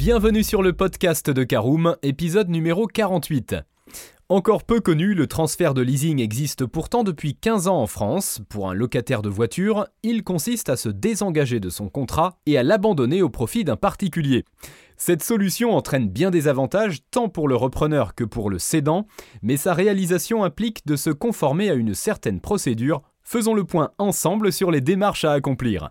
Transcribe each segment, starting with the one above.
Bienvenue sur le podcast de Caroom, épisode numéro 48. Encore peu connu, le transfert de leasing existe pourtant depuis 15 ans en France. Pour un locataire de voiture, il consiste à se désengager de son contrat et à l'abandonner au profit d'un particulier. Cette solution entraîne bien des avantages tant pour le repreneur que pour le cédant, mais sa réalisation implique de se conformer à une certaine procédure. Faisons le point ensemble sur les démarches à accomplir.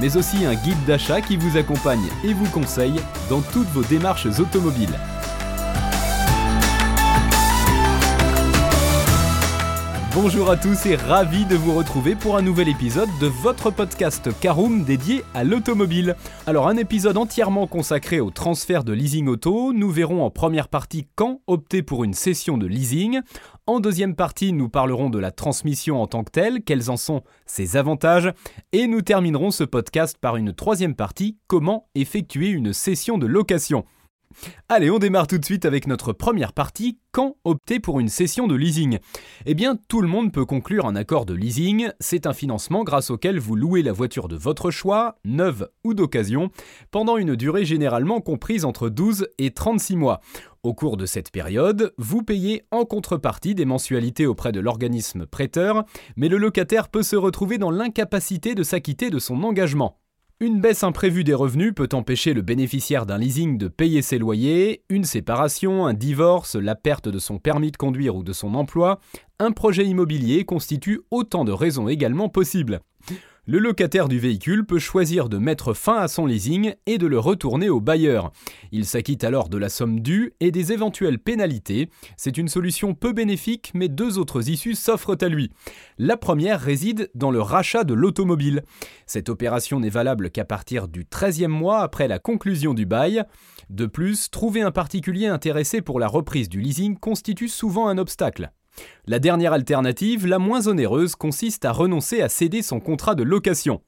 mais aussi un guide d'achat qui vous accompagne et vous conseille dans toutes vos démarches automobiles. Bonjour à tous et ravi de vous retrouver pour un nouvel épisode de votre podcast Caroom dédié à l'automobile. Alors un épisode entièrement consacré au transfert de leasing auto, nous verrons en première partie quand opter pour une session de leasing. En deuxième partie, nous parlerons de la transmission en tant que telle, quels en sont ses avantages, et nous terminerons ce podcast par une troisième partie, comment effectuer une session de location. Allez, on démarre tout de suite avec notre première partie. Quand opter pour une session de leasing Eh bien, tout le monde peut conclure un accord de leasing. C'est un financement grâce auquel vous louez la voiture de votre choix, neuve ou d'occasion, pendant une durée généralement comprise entre 12 et 36 mois. Au cours de cette période, vous payez en contrepartie des mensualités auprès de l'organisme prêteur, mais le locataire peut se retrouver dans l'incapacité de s'acquitter de son engagement. Une baisse imprévue des revenus peut empêcher le bénéficiaire d'un leasing de payer ses loyers, une séparation, un divorce, la perte de son permis de conduire ou de son emploi, un projet immobilier constitue autant de raisons également possibles. Le locataire du véhicule peut choisir de mettre fin à son leasing et de le retourner au bailleur. Il s'acquitte alors de la somme due et des éventuelles pénalités. C'est une solution peu bénéfique, mais deux autres issues s'offrent à lui. La première réside dans le rachat de l'automobile. Cette opération n'est valable qu'à partir du 13e mois après la conclusion du bail. De plus, trouver un particulier intéressé pour la reprise du leasing constitue souvent un obstacle. La dernière alternative, la moins onéreuse, consiste à renoncer à céder son contrat de location.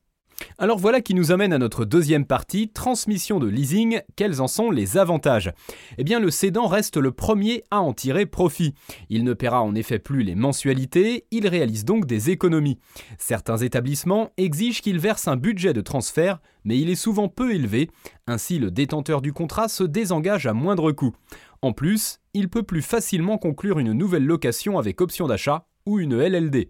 Alors voilà qui nous amène à notre deuxième partie, transmission de leasing, quels en sont les avantages? Eh bien le cédant reste le premier à en tirer profit. Il ne paiera en effet plus les mensualités, il réalise donc des économies. Certains établissements exigent qu'il verse un budget de transfert, mais il est souvent peu élevé, ainsi le détenteur du contrat se désengage à moindre coût. En plus, il peut plus facilement conclure une nouvelle location avec option d'achat ou une LLD.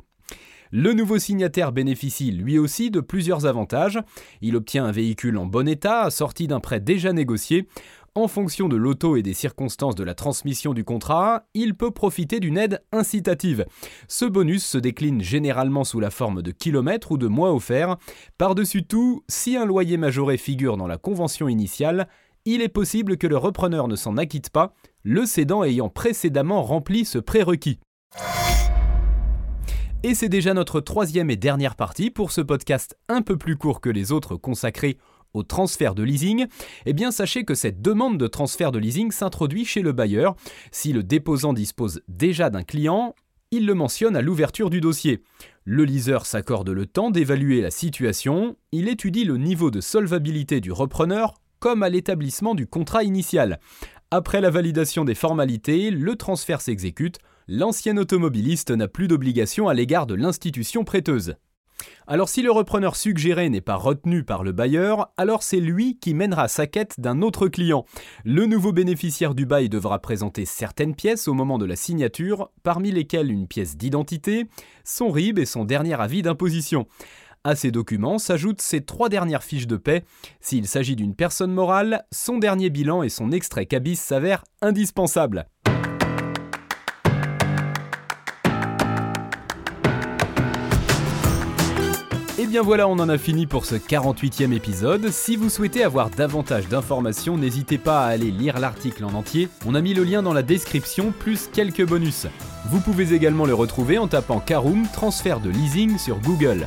Le nouveau signataire bénéficie lui aussi de plusieurs avantages. Il obtient un véhicule en bon état, assorti d'un prêt déjà négocié. En fonction de l'auto et des circonstances de la transmission du contrat, il peut profiter d'une aide incitative. Ce bonus se décline généralement sous la forme de kilomètres ou de mois offerts. Par-dessus tout, si un loyer majoré figure dans la convention initiale, il est possible que le repreneur ne s'en acquitte pas, le cédant ayant précédemment rempli ce prérequis. Et c'est déjà notre troisième et dernière partie pour ce podcast un peu plus court que les autres consacrés au transfert de leasing, eh bien sachez que cette demande de transfert de leasing s'introduit chez le bailleur. Si le déposant dispose déjà d'un client, il le mentionne à l'ouverture du dossier. Le leaser s'accorde le temps d'évaluer la situation, il étudie le niveau de solvabilité du repreneur comme à l'établissement du contrat initial. Après la validation des formalités, le transfert s'exécute, l'ancien automobiliste n'a plus d'obligation à l'égard de l'institution prêteuse. Alors si le repreneur suggéré n'est pas retenu par le bailleur, alors c'est lui qui mènera sa quête d'un autre client. Le nouveau bénéficiaire du bail devra présenter certaines pièces au moment de la signature, parmi lesquelles une pièce d'identité, son RIB et son dernier avis d'imposition. À ces documents s'ajoutent ses trois dernières fiches de paix. S'il s'agit d'une personne morale, son dernier bilan et son extrait cabis s'avèrent indispensables. Et eh bien voilà, on en a fini pour ce 48e épisode. Si vous souhaitez avoir davantage d'informations, n'hésitez pas à aller lire l'article en entier. On a mis le lien dans la description, plus quelques bonus. Vous pouvez également le retrouver en tapant Caroom transfert de leasing sur Google.